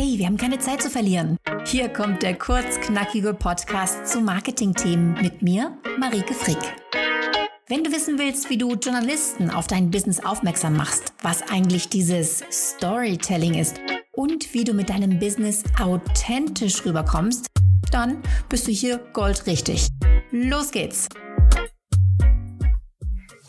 Hey, wir haben keine Zeit zu verlieren. Hier kommt der kurzknackige Podcast zu Marketingthemen mit mir, Marike Frick. Wenn du wissen willst, wie du Journalisten auf dein Business aufmerksam machst, was eigentlich dieses Storytelling ist und wie du mit deinem Business authentisch rüberkommst, dann bist du hier goldrichtig. Los geht's!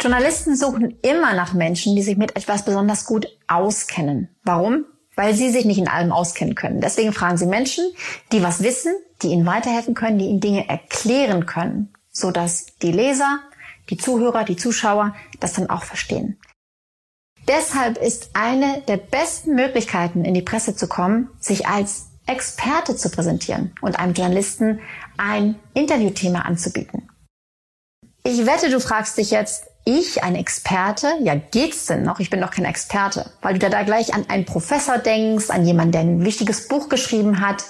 Journalisten suchen immer nach Menschen, die sich mit etwas besonders gut auskennen. Warum? Weil sie sich nicht in allem auskennen können. Deswegen fragen sie Menschen, die was wissen, die ihnen weiterhelfen können, die ihnen Dinge erklären können, sodass die Leser, die Zuhörer, die Zuschauer das dann auch verstehen. Deshalb ist eine der besten Möglichkeiten, in die Presse zu kommen, sich als Experte zu präsentieren und einem Journalisten ein Interviewthema anzubieten. Ich wette, du fragst dich jetzt, ich, ein Experte, ja, geht's denn noch? Ich bin doch kein Experte, weil du da gleich an einen Professor denkst, an jemanden, der ein wichtiges Buch geschrieben hat.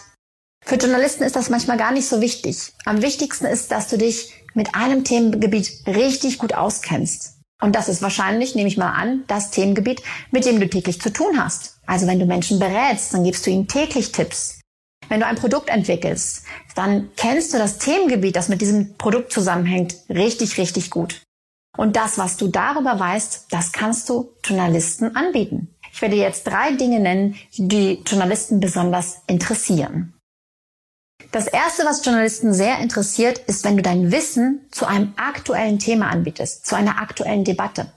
Für Journalisten ist das manchmal gar nicht so wichtig. Am wichtigsten ist, dass du dich mit einem Themengebiet richtig gut auskennst. Und das ist wahrscheinlich, nehme ich mal an, das Themengebiet, mit dem du täglich zu tun hast. Also wenn du Menschen berätst, dann gibst du ihnen täglich Tipps. Wenn du ein Produkt entwickelst, dann kennst du das Themengebiet, das mit diesem Produkt zusammenhängt, richtig, richtig gut. Und das, was du darüber weißt, das kannst du Journalisten anbieten. Ich werde jetzt drei Dinge nennen, die Journalisten besonders interessieren. Das erste, was Journalisten sehr interessiert, ist, wenn du dein Wissen zu einem aktuellen Thema anbietest, zu einer aktuellen Debatte.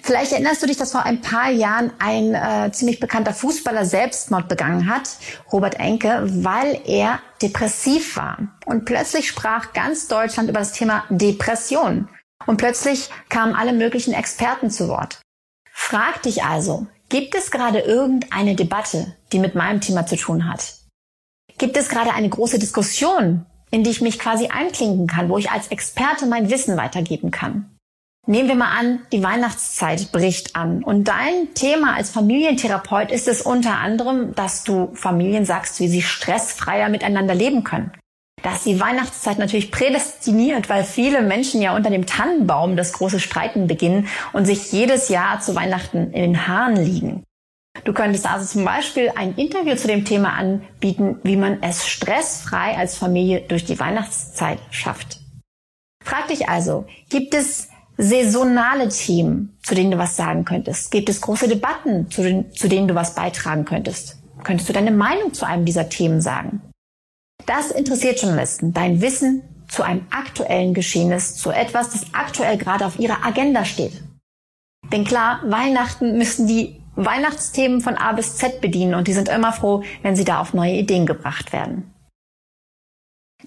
Vielleicht erinnerst du dich, dass vor ein paar Jahren ein äh, ziemlich bekannter Fußballer Selbstmord begangen hat, Robert Enke, weil er depressiv war. Und plötzlich sprach ganz Deutschland über das Thema Depression. Und plötzlich kamen alle möglichen Experten zu Wort. Frag dich also, gibt es gerade irgendeine Debatte, die mit meinem Thema zu tun hat? Gibt es gerade eine große Diskussion, in die ich mich quasi einklinken kann, wo ich als Experte mein Wissen weitergeben kann? Nehmen wir mal an, die Weihnachtszeit bricht an und dein Thema als Familientherapeut ist es unter anderem, dass du Familien sagst, wie sie stressfreier miteinander leben können. Da ist die Weihnachtszeit natürlich prädestiniert, weil viele Menschen ja unter dem Tannenbaum das große Streiten beginnen und sich jedes Jahr zu Weihnachten in den Haaren liegen. Du könntest also zum Beispiel ein Interview zu dem Thema anbieten, wie man es stressfrei als Familie durch die Weihnachtszeit schafft. Frag dich also, gibt es saisonale Themen, zu denen du was sagen könntest? Gibt es große Debatten, zu, den, zu denen du was beitragen könntest? Könntest du deine Meinung zu einem dieser Themen sagen? Das interessiert Journalisten, dein Wissen zu einem aktuellen Geschehnis, zu etwas, das aktuell gerade auf ihrer Agenda steht. Denn klar, Weihnachten müssen die Weihnachtsthemen von A bis Z bedienen und die sind immer froh, wenn sie da auf neue Ideen gebracht werden.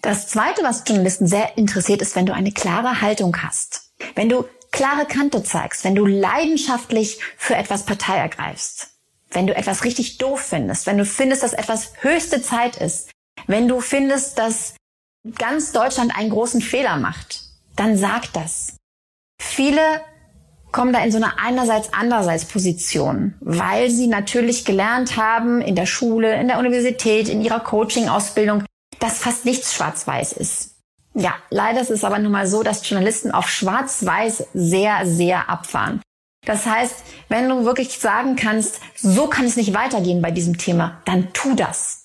Das Zweite, was Journalisten sehr interessiert, ist, wenn du eine klare Haltung hast. Wenn du klare Kante zeigst, wenn du leidenschaftlich für etwas Partei ergreifst, wenn du etwas richtig doof findest, wenn du findest, dass etwas höchste Zeit ist, wenn du findest, dass ganz Deutschland einen großen Fehler macht, dann sag das. Viele kommen da in so eine einerseits andererseits Position, weil sie natürlich gelernt haben in der Schule, in der Universität, in ihrer Coaching-Ausbildung, dass fast nichts schwarz-weiß ist. Ja, leider ist es aber nun mal so, dass Journalisten auf schwarz-weiß sehr, sehr abfahren. Das heißt, wenn du wirklich sagen kannst, so kann es nicht weitergehen bei diesem Thema, dann tu das.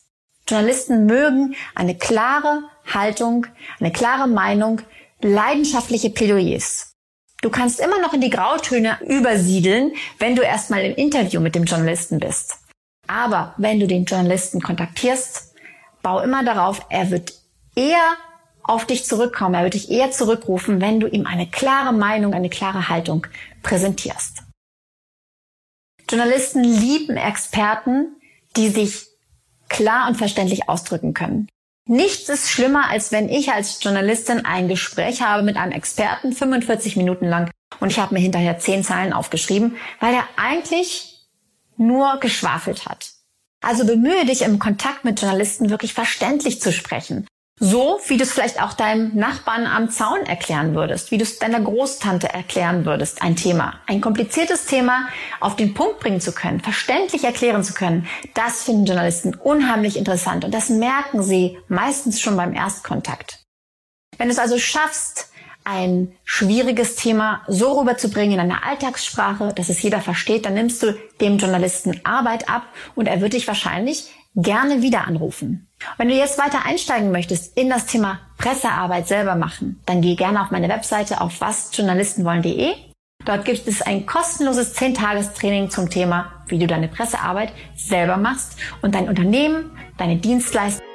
Journalisten mögen eine klare Haltung, eine klare Meinung, leidenschaftliche Plädoyers. Du kannst immer noch in die Grautöne übersiedeln, wenn du erstmal im Interview mit dem Journalisten bist. Aber wenn du den Journalisten kontaktierst, bau immer darauf, er wird eher auf dich zurückkommen, er wird dich eher zurückrufen, wenn du ihm eine klare Meinung, eine klare Haltung präsentierst. Journalisten lieben Experten, die sich klar und verständlich ausdrücken können. Nichts ist schlimmer, als wenn ich als Journalistin ein Gespräch habe mit einem Experten, 45 Minuten lang, und ich habe mir hinterher zehn Zeilen aufgeschrieben, weil er eigentlich nur geschwafelt hat. Also bemühe dich im Kontakt mit Journalisten wirklich verständlich zu sprechen. So, wie du es vielleicht auch deinem Nachbarn am Zaun erklären würdest, wie du es deiner Großtante erklären würdest, ein Thema. Ein kompliziertes Thema auf den Punkt bringen zu können, verständlich erklären zu können, das finden Journalisten unheimlich interessant und das merken sie meistens schon beim Erstkontakt. Wenn du es also schaffst, ein schwieriges Thema so rüberzubringen in einer Alltagssprache, dass es jeder versteht, dann nimmst du dem Journalisten Arbeit ab und er wird dich wahrscheinlich gerne wieder anrufen. Wenn du jetzt weiter einsteigen möchtest in das Thema Pressearbeit selber machen, dann geh gerne auf meine Webseite auf wasjournalistenwollen.de. Dort gibt es ein kostenloses 10-Tages-Training zum Thema, wie du deine Pressearbeit selber machst und dein Unternehmen, deine Dienstleistung